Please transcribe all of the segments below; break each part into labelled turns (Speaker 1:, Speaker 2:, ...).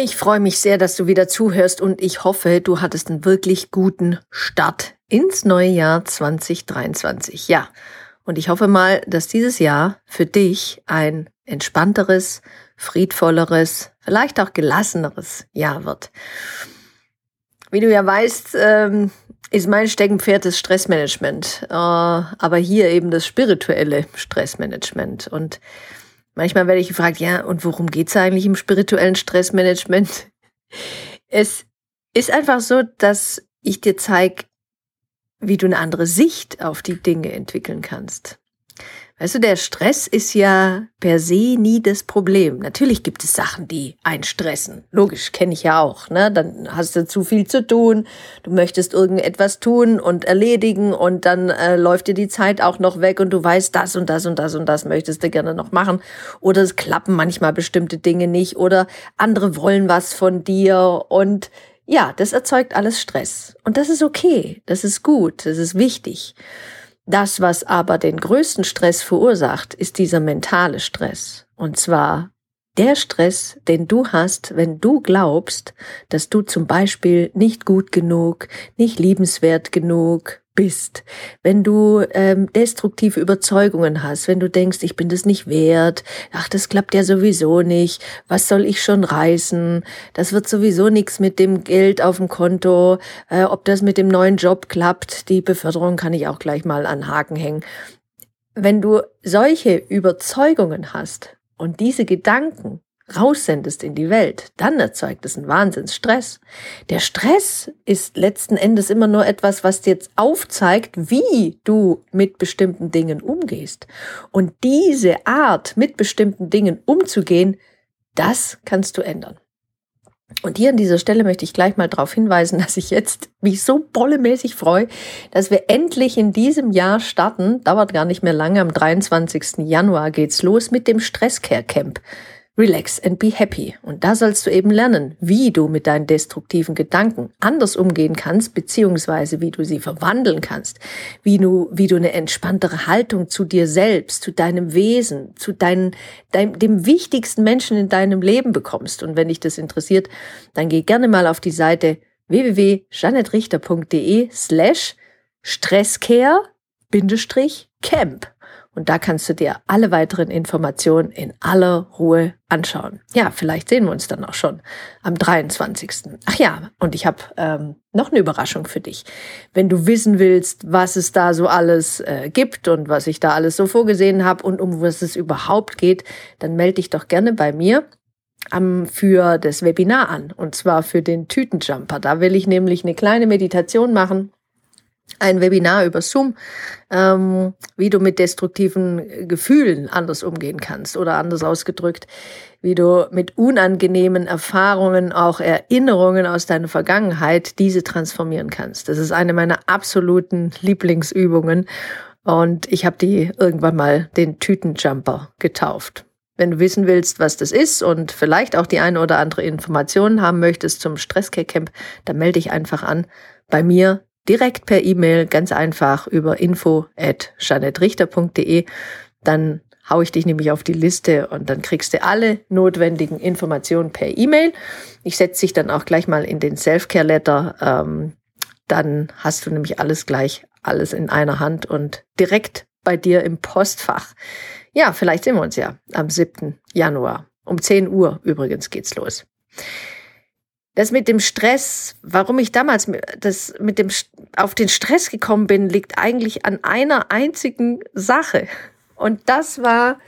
Speaker 1: Ich freue mich sehr, dass du wieder zuhörst und ich hoffe, du hattest einen wirklich guten Start ins neue Jahr 2023. Ja, und ich hoffe mal, dass dieses Jahr für dich ein entspannteres, friedvolleres, vielleicht auch gelasseneres Jahr wird. Wie du ja weißt, ähm, ist mein Steckenpferd das Stressmanagement, äh, aber hier eben das spirituelle Stressmanagement. Und Manchmal werde ich gefragt, ja, und worum geht's eigentlich im spirituellen Stressmanagement? Es ist einfach so, dass ich dir zeige, wie du eine andere Sicht auf die Dinge entwickeln kannst. Weißt du, der Stress ist ja per se nie das Problem. Natürlich gibt es Sachen, die einstressen. Logisch, kenne ich ja auch. Ne? Dann hast du zu viel zu tun, du möchtest irgendetwas tun und erledigen und dann äh, läuft dir die Zeit auch noch weg und du weißt, das und das und das und das möchtest du gerne noch machen. Oder es klappen manchmal bestimmte Dinge nicht oder andere wollen was von dir und ja, das erzeugt alles Stress. Und das ist okay, das ist gut, das ist wichtig. Das, was aber den größten Stress verursacht, ist dieser mentale Stress. Und zwar der Stress, den du hast, wenn du glaubst, dass du zum Beispiel nicht gut genug, nicht liebenswert genug, bist, wenn du ähm, destruktive Überzeugungen hast, wenn du denkst, ich bin das nicht wert, ach, das klappt ja sowieso nicht, was soll ich schon reißen, das wird sowieso nichts mit dem Geld auf dem Konto, äh, ob das mit dem neuen Job klappt, die Beförderung kann ich auch gleich mal an Haken hängen. Wenn du solche Überzeugungen hast und diese Gedanken raussendest in die Welt, dann erzeugt es einen Wahnsinnsstress. Der Stress ist letzten Endes immer nur etwas, was dir jetzt aufzeigt, wie du mit bestimmten Dingen umgehst. Und diese Art, mit bestimmten Dingen umzugehen, das kannst du ändern. Und hier an dieser Stelle möchte ich gleich mal darauf hinweisen, dass ich jetzt mich so bollemäßig freue, dass wir endlich in diesem Jahr starten. Dauert gar nicht mehr lange. Am 23. Januar geht's los mit dem Stresscare Camp. Relax and be happy. Und da sollst du eben lernen, wie du mit deinen destruktiven Gedanken anders umgehen kannst, beziehungsweise wie du sie verwandeln kannst, wie du, wie du eine entspanntere Haltung zu dir selbst, zu deinem Wesen, zu deinem, dein, dem wichtigsten Menschen in deinem Leben bekommst. Und wenn dich das interessiert, dann geh gerne mal auf die Seite www.janetrichter.de slash Stresscare Camp. Und da kannst du dir alle weiteren Informationen in aller Ruhe anschauen. Ja, vielleicht sehen wir uns dann auch schon am 23. Ach ja, und ich habe ähm, noch eine Überraschung für dich. Wenn du wissen willst, was es da so alles äh, gibt und was ich da alles so vorgesehen habe und um was es überhaupt geht, dann melde dich doch gerne bei mir am, für das Webinar an. Und zwar für den Tütenjumper. Da will ich nämlich eine kleine Meditation machen ein Webinar über Zoom, ähm, wie du mit destruktiven Gefühlen anders umgehen kannst oder anders ausgedrückt, wie du mit unangenehmen Erfahrungen, auch Erinnerungen aus deiner Vergangenheit, diese transformieren kannst. Das ist eine meiner absoluten Lieblingsübungen und ich habe die irgendwann mal den Tütenjumper getauft. Wenn du wissen willst, was das ist und vielleicht auch die eine oder andere Information haben möchtest zum Stresscare Camp, dann melde dich einfach an bei mir direkt per E-Mail, ganz einfach über info at janettrichter.de. Dann hau ich dich nämlich auf die Liste und dann kriegst du alle notwendigen Informationen per E-Mail. Ich setze dich dann auch gleich mal in den Self-Care-Letter. Ähm, dann hast du nämlich alles gleich, alles in einer Hand und direkt bei dir im Postfach. Ja, vielleicht sehen wir uns ja am 7. Januar. Um 10 Uhr übrigens geht's los. Das mit dem Stress, warum ich damals das mit dem auf den Stress gekommen bin, liegt eigentlich an einer einzigen Sache. Und das war,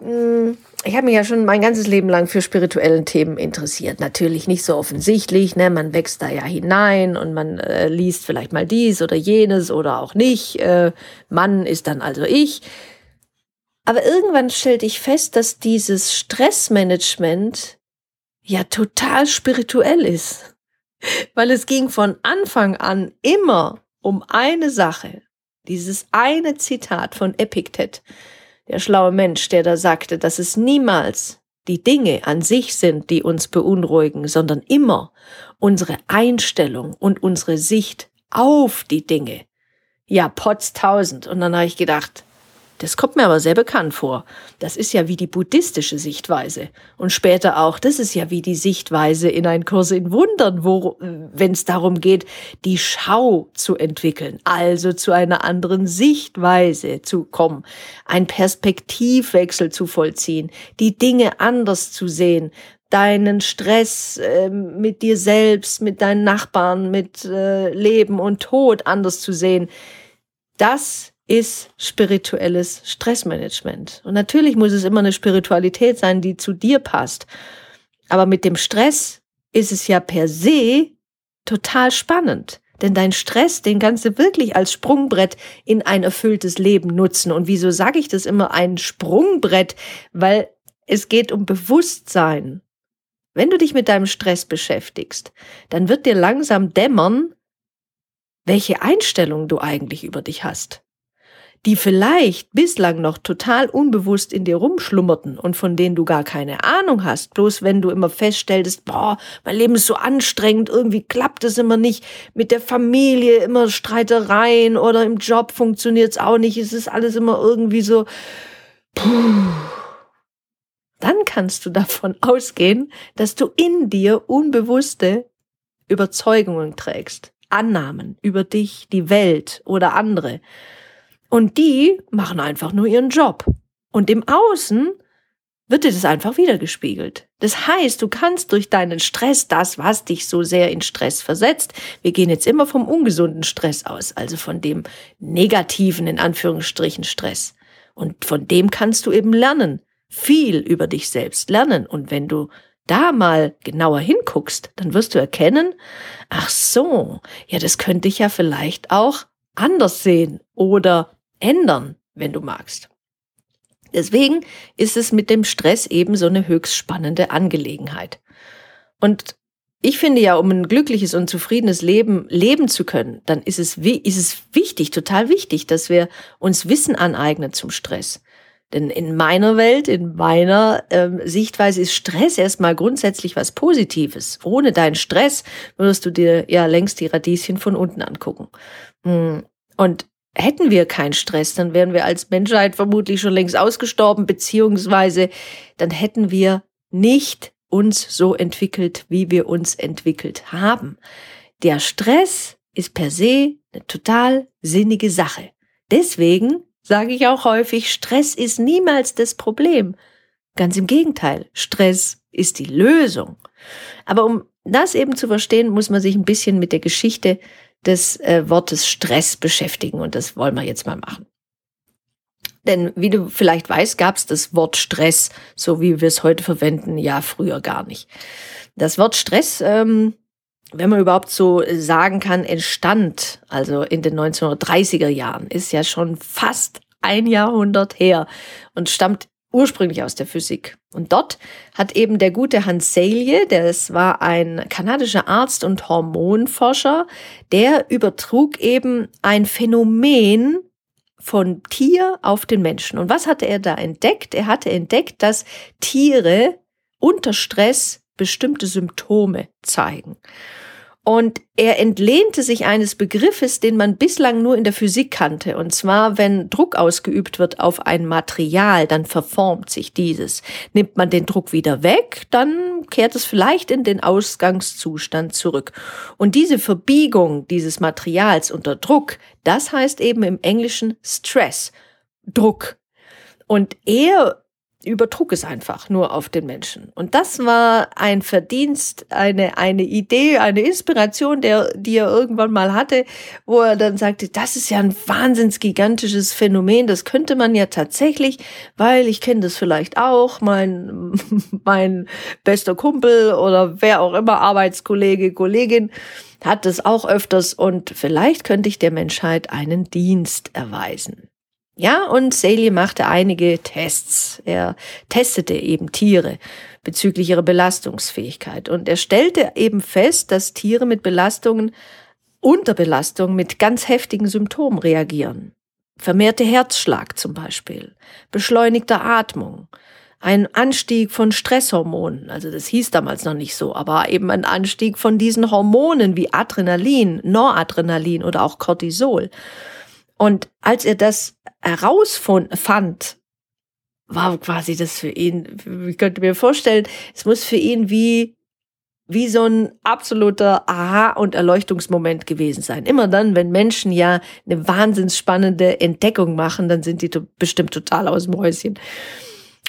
Speaker 1: hm, ich habe mich ja schon mein ganzes Leben lang für spirituellen Themen interessiert. Natürlich nicht so offensichtlich, ne? Man wächst da ja hinein und man äh, liest vielleicht mal dies oder jenes oder auch nicht. Äh, Mann ist dann also ich. Aber irgendwann stellte ich fest, dass dieses Stressmanagement ja total spirituell ist. Weil es ging von Anfang an immer um eine Sache. Dieses eine Zitat von Epiktet, der schlaue Mensch, der da sagte, dass es niemals die Dinge an sich sind, die uns beunruhigen, sondern immer unsere Einstellung und unsere Sicht auf die Dinge. Ja, Potz tausend. Und dann habe ich gedacht, das kommt mir aber sehr bekannt vor. Das ist ja wie die buddhistische Sichtweise. Und später auch, das ist ja wie die Sichtweise in ein Kurs in Wundern, wo, wenn es darum geht, die Schau zu entwickeln, also zu einer anderen Sichtweise zu kommen, ein Perspektivwechsel zu vollziehen, die Dinge anders zu sehen, deinen Stress äh, mit dir selbst, mit deinen Nachbarn, mit äh, Leben und Tod anders zu sehen. Das ist spirituelles Stressmanagement. Und natürlich muss es immer eine Spiritualität sein, die zu dir passt. Aber mit dem Stress ist es ja per se total spannend. Denn dein Stress, den kannst du wirklich als Sprungbrett in ein erfülltes Leben nutzen. Und wieso sage ich das immer ein Sprungbrett? Weil es geht um Bewusstsein. Wenn du dich mit deinem Stress beschäftigst, dann wird dir langsam dämmern, welche Einstellung du eigentlich über dich hast die vielleicht bislang noch total unbewusst in dir rumschlummerten und von denen du gar keine Ahnung hast, bloß wenn du immer feststellst, boah, mein Leben ist so anstrengend, irgendwie klappt es immer nicht, mit der Familie immer Streitereien oder im Job funktioniert es auch nicht, es ist alles immer irgendwie so, puh. Dann kannst du davon ausgehen, dass du in dir unbewusste Überzeugungen trägst, Annahmen über dich, die Welt oder andere. Und die machen einfach nur ihren Job. Und im Außen wird dir das einfach wiedergespiegelt. Das heißt, du kannst durch deinen Stress das, was dich so sehr in Stress versetzt, wir gehen jetzt immer vom ungesunden Stress aus, also von dem negativen, in Anführungsstrichen, Stress. Und von dem kannst du eben lernen, viel über dich selbst lernen. Und wenn du da mal genauer hinguckst, dann wirst du erkennen, ach so, ja, das könnte ich ja vielleicht auch anders sehen oder ändern, wenn du magst. Deswegen ist es mit dem Stress eben so eine höchst spannende Angelegenheit. Und ich finde ja, um ein glückliches und zufriedenes Leben leben zu können, dann ist es, ist es wichtig, total wichtig, dass wir uns Wissen aneignen zum Stress. Denn in meiner Welt, in meiner ähm, Sichtweise ist Stress erstmal grundsätzlich was Positives. Ohne deinen Stress würdest du dir ja längst die Radieschen von unten angucken. Mm. Und hätten wir keinen Stress, dann wären wir als Menschheit vermutlich schon längst ausgestorben, beziehungsweise dann hätten wir nicht uns so entwickelt, wie wir uns entwickelt haben. Der Stress ist per se eine total sinnige Sache. Deswegen sage ich auch häufig, Stress ist niemals das Problem. Ganz im Gegenteil, Stress ist die Lösung. Aber um das eben zu verstehen, muss man sich ein bisschen mit der Geschichte des äh, Wortes Stress beschäftigen und das wollen wir jetzt mal machen. Denn wie du vielleicht weißt, gab es das Wort Stress, so wie wir es heute verwenden, ja früher gar nicht. Das Wort Stress, ähm, wenn man überhaupt so sagen kann, entstand also in den 1930er Jahren, ist ja schon fast ein Jahrhundert her und stammt ursprünglich aus der Physik. Und dort hat eben der gute Hans Selye, das war ein kanadischer Arzt und Hormonforscher, der übertrug eben ein Phänomen von Tier auf den Menschen. Und was hatte er da entdeckt? Er hatte entdeckt, dass Tiere unter Stress bestimmte Symptome zeigen. Und er entlehnte sich eines Begriffes, den man bislang nur in der Physik kannte. Und zwar, wenn Druck ausgeübt wird auf ein Material, dann verformt sich dieses. Nimmt man den Druck wieder weg, dann kehrt es vielleicht in den Ausgangszustand zurück. Und diese Verbiegung dieses Materials unter Druck, das heißt eben im Englischen Stress, Druck. Und er übertrug es einfach nur auf den Menschen. Und das war ein Verdienst, eine, eine Idee, eine Inspiration, der, die er irgendwann mal hatte, wo er dann sagte, das ist ja ein wahnsinns gigantisches Phänomen, das könnte man ja tatsächlich, weil ich kenne das vielleicht auch, mein, mein bester Kumpel oder wer auch immer, Arbeitskollege, Kollegin, hat das auch öfters und vielleicht könnte ich der Menschheit einen Dienst erweisen. Ja, und Saley machte einige Tests. Er testete eben Tiere bezüglich ihrer Belastungsfähigkeit. Und er stellte eben fest, dass Tiere mit Belastungen, unter Belastung mit ganz heftigen Symptomen reagieren. Vermehrte Herzschlag zum Beispiel, beschleunigter Atmung, ein Anstieg von Stresshormonen, also das hieß damals noch nicht so, aber eben ein Anstieg von diesen Hormonen wie Adrenalin, Noradrenalin oder auch Cortisol. Und als er das herausfand, war quasi das für ihn, ich könnte mir vorstellen, es muss für ihn wie, wie so ein absoluter Aha- und Erleuchtungsmoment gewesen sein. Immer dann, wenn Menschen ja eine wahnsinns spannende Entdeckung machen, dann sind die bestimmt total aus dem Häuschen.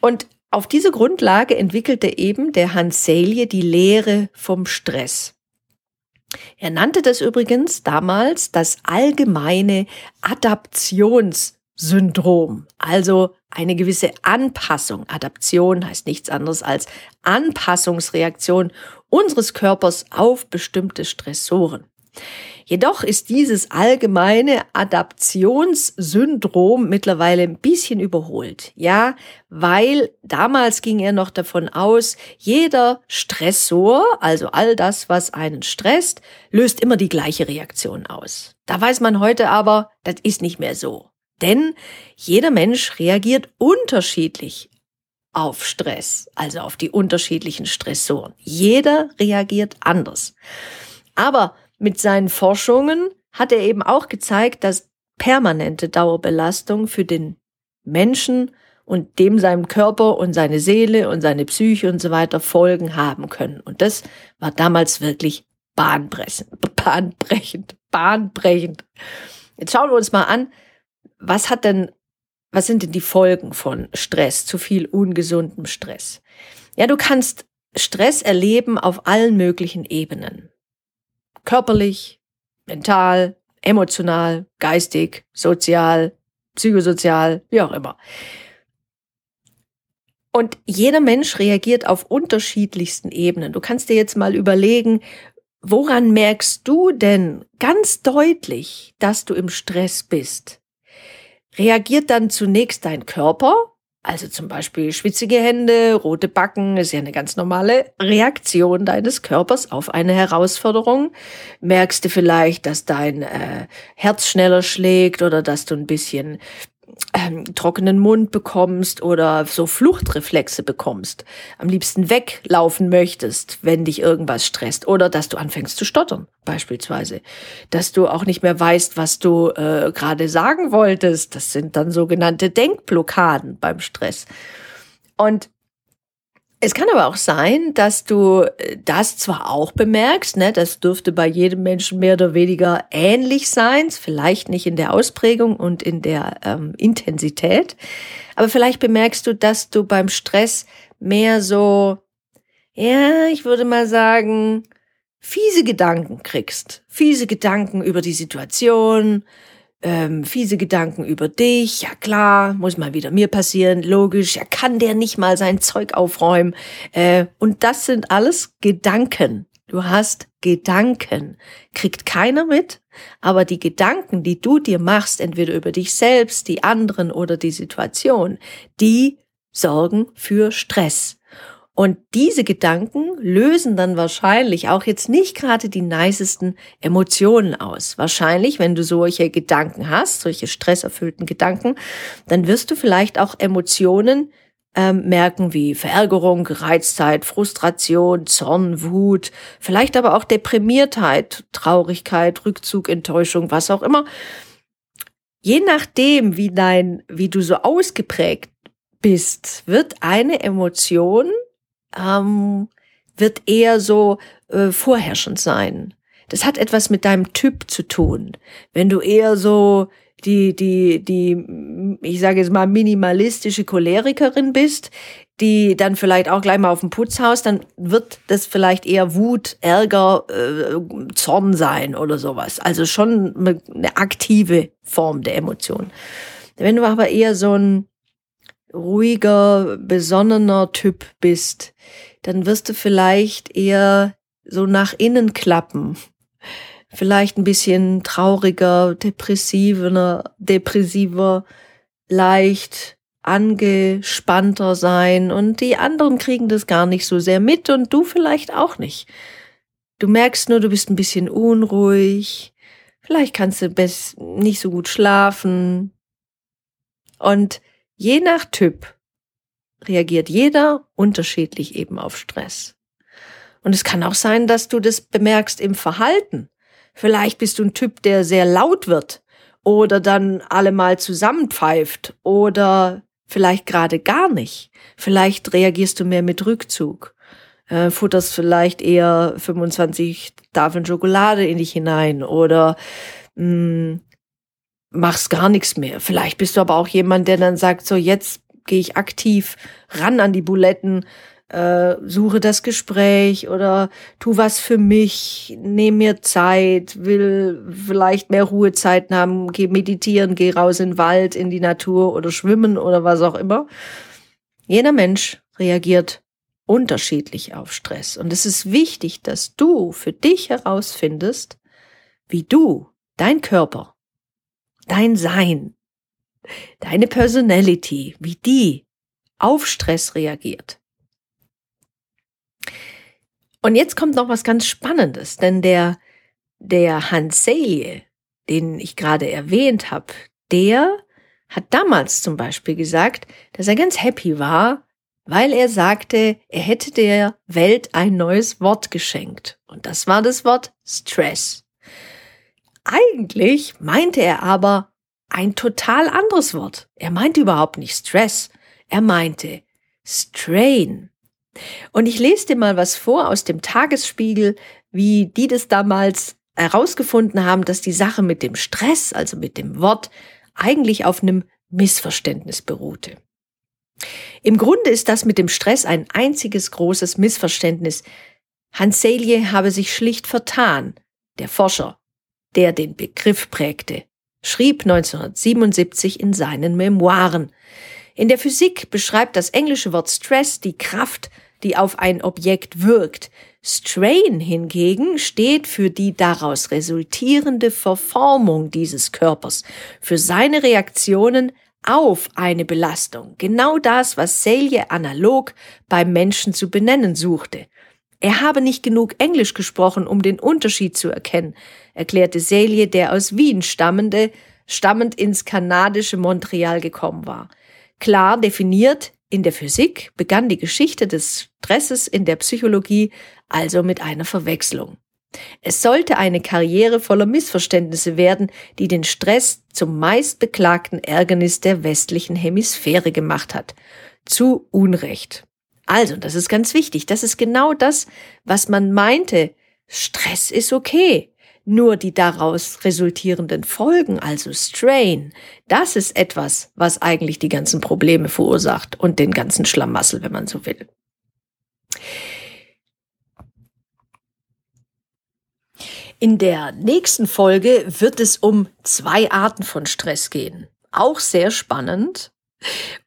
Speaker 1: Und auf diese Grundlage entwickelte eben der Hans Selye die Lehre vom Stress. Er nannte das übrigens damals das allgemeine Adaptionssyndrom, also eine gewisse Anpassung. Adaption heißt nichts anderes als Anpassungsreaktion unseres Körpers auf bestimmte Stressoren. Jedoch ist dieses allgemeine Adaptionssyndrom mittlerweile ein bisschen überholt. Ja, weil damals ging er noch davon aus, jeder Stressor, also all das, was einen stresst, löst immer die gleiche Reaktion aus. Da weiß man heute aber, das ist nicht mehr so. Denn jeder Mensch reagiert unterschiedlich auf Stress, also auf die unterschiedlichen Stressoren. Jeder reagiert anders. Aber mit seinen Forschungen hat er eben auch gezeigt, dass permanente Dauerbelastung für den Menschen und dem seinem Körper und seine Seele und seine Psyche und so weiter Folgen haben können. Und das war damals wirklich bahnbrechend, bahnbrechend, bahnbrechend. Jetzt schauen wir uns mal an, was hat denn, was sind denn die Folgen von Stress, zu viel ungesundem Stress? Ja, du kannst Stress erleben auf allen möglichen Ebenen körperlich, mental, emotional, geistig, sozial, psychosozial, wie auch immer. Und jeder Mensch reagiert auf unterschiedlichsten Ebenen. Du kannst dir jetzt mal überlegen, woran merkst du denn ganz deutlich, dass du im Stress bist? Reagiert dann zunächst dein Körper also zum Beispiel schwitzige Hände, rote Backen ist ja eine ganz normale Reaktion deines Körpers auf eine Herausforderung. Merkst du vielleicht, dass dein äh, Herz schneller schlägt oder dass du ein bisschen ähm, trockenen Mund bekommst oder so Fluchtreflexe bekommst, am liebsten weglaufen möchtest, wenn dich irgendwas stresst oder dass du anfängst zu stottern beispielsweise, dass du auch nicht mehr weißt, was du äh, gerade sagen wolltest. Das sind dann sogenannte Denkblockaden beim Stress. Und es kann aber auch sein, dass du äh, das zwar auch bemerkst, ne, das dürfte bei jedem Menschen mehr oder weniger ähnlich sein, vielleicht nicht in der Ausprägung und in der ähm, Intensität, aber vielleicht bemerkst du, dass du beim Stress mehr so, ja, ich würde mal sagen, fiese Gedanken kriegst, fiese Gedanken über die Situation, ähm, fiese Gedanken über dich. Ja klar, muss mal wieder mir passieren, logisch. Ja, kann der nicht mal sein Zeug aufräumen? Äh, und das sind alles Gedanken. Du hast Gedanken. Kriegt keiner mit, aber die Gedanken, die du dir machst, entweder über dich selbst, die anderen oder die Situation, die sorgen für Stress. Und diese Gedanken lösen dann wahrscheinlich auch jetzt nicht gerade die nicesten Emotionen aus. Wahrscheinlich, wenn du solche Gedanken hast, solche stresserfüllten Gedanken, dann wirst du vielleicht auch Emotionen ähm, merken wie Verärgerung, Gereiztheit, Frustration, Zorn, Wut, vielleicht aber auch Deprimiertheit, Traurigkeit, Rückzug, Enttäuschung, was auch immer. Je nachdem, wie dein, wie du so ausgeprägt bist, wird eine Emotion ähm, wird eher so äh, vorherrschend sein. Das hat etwas mit deinem Typ zu tun. Wenn du eher so die, die, die, ich sage jetzt mal, minimalistische Cholerikerin bist, die dann vielleicht auch gleich mal auf dem Putzhaus, dann wird das vielleicht eher Wut, Ärger, äh, Zorn sein oder sowas. Also schon eine aktive Form der Emotion. Wenn du aber eher so ein ruhiger, besonnener Typ bist, dann wirst du vielleicht eher so nach innen klappen. Vielleicht ein bisschen trauriger, depressiver, depressiver, leicht angespannter sein und die anderen kriegen das gar nicht so sehr mit und du vielleicht auch nicht. Du merkst nur, du bist ein bisschen unruhig, vielleicht kannst du nicht so gut schlafen. Und je nach Typ reagiert jeder unterschiedlich eben auf Stress. Und es kann auch sein, dass du das bemerkst im Verhalten. Vielleicht bist du ein Typ, der sehr laut wird oder dann alle mal zusammenpfeift oder vielleicht gerade gar nicht. Vielleicht reagierst du mehr mit Rückzug, äh, futterst vielleicht eher 25 Tafeln Schokolade in dich hinein oder mh, hm, machst gar nichts mehr. Vielleicht bist du aber auch jemand, der dann sagt, so jetzt gehe ich aktiv ran an die Buletten, äh, suche das Gespräch oder tu was für mich, nehme mir Zeit, will vielleicht mehr Ruhezeiten haben, geh meditieren, geh raus in den Wald, in die Natur oder schwimmen oder was auch immer. Jeder Mensch reagiert unterschiedlich auf Stress. Und es ist wichtig, dass du für dich herausfindest, wie du, dein Körper, dein Sein, deine Personality, wie die auf Stress reagiert. Und jetzt kommt noch was ganz Spannendes, denn der, der Hans Selye, den ich gerade erwähnt habe, der hat damals zum Beispiel gesagt, dass er ganz happy war, weil er sagte, er hätte der Welt ein neues Wort geschenkt. Und das war das Wort Stress. Eigentlich meinte er aber ein total anderes Wort. Er meinte überhaupt nicht Stress. Er meinte Strain. Und ich lese dir mal was vor aus dem Tagesspiegel, wie die das damals herausgefunden haben, dass die Sache mit dem Stress, also mit dem Wort, eigentlich auf einem Missverständnis beruhte. Im Grunde ist das mit dem Stress ein einziges großes Missverständnis. Hans Selye habe sich schlicht vertan. Der Forscher, der den Begriff prägte, schrieb 1977 in seinen Memoiren. In der Physik beschreibt das englische Wort Stress die Kraft, die auf ein Objekt wirkt. Strain hingegen steht für die daraus resultierende Verformung dieses Körpers, für seine Reaktionen auf eine Belastung. Genau das, was Selye analog beim Menschen zu benennen suchte. Er habe nicht genug Englisch gesprochen, um den Unterschied zu erkennen, erklärte Selye, der aus Wien stammende, stammend ins kanadische Montreal gekommen war. Klar definiert in der Physik begann die Geschichte des Stresses in der Psychologie also mit einer Verwechslung. Es sollte eine Karriere voller Missverständnisse werden, die den Stress zum meistbeklagten Ärgernis der westlichen Hemisphäre gemacht hat. Zu Unrecht. Also, das ist ganz wichtig. Das ist genau das, was man meinte. Stress ist okay. Nur die daraus resultierenden Folgen, also Strain, das ist etwas, was eigentlich die ganzen Probleme verursacht und den ganzen Schlamassel, wenn man so will. In der nächsten Folge wird es um zwei Arten von Stress gehen. Auch sehr spannend.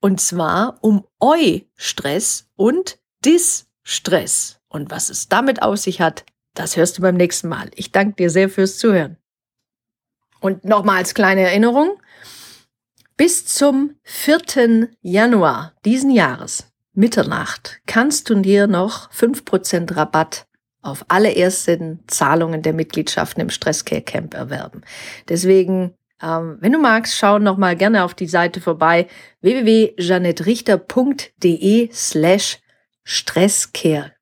Speaker 1: Und zwar um Eu-Stress und Dis-Stress. Und was es damit auf sich hat, das hörst du beim nächsten Mal. Ich danke dir sehr fürs Zuhören. Und nochmal als kleine Erinnerung. Bis zum 4. Januar diesen Jahres, Mitternacht, kannst du dir noch 5% Rabatt auf alle ersten Zahlungen der Mitgliedschaften im Stresscare Camp erwerben. Deswegen, ähm, wenn du magst, schau noch mal gerne auf die Seite vorbei www.janettrichter.de slash Stresscare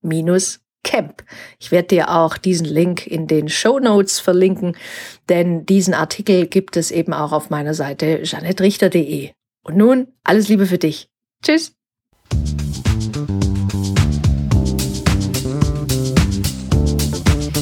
Speaker 1: minus Camp. Ich werde dir auch diesen Link in den Show Notes verlinken, denn diesen Artikel gibt es eben auch auf meiner Seite janettrichter.de. Und nun alles Liebe für dich. Tschüss.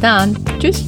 Speaker 1: Dann. Tschüss.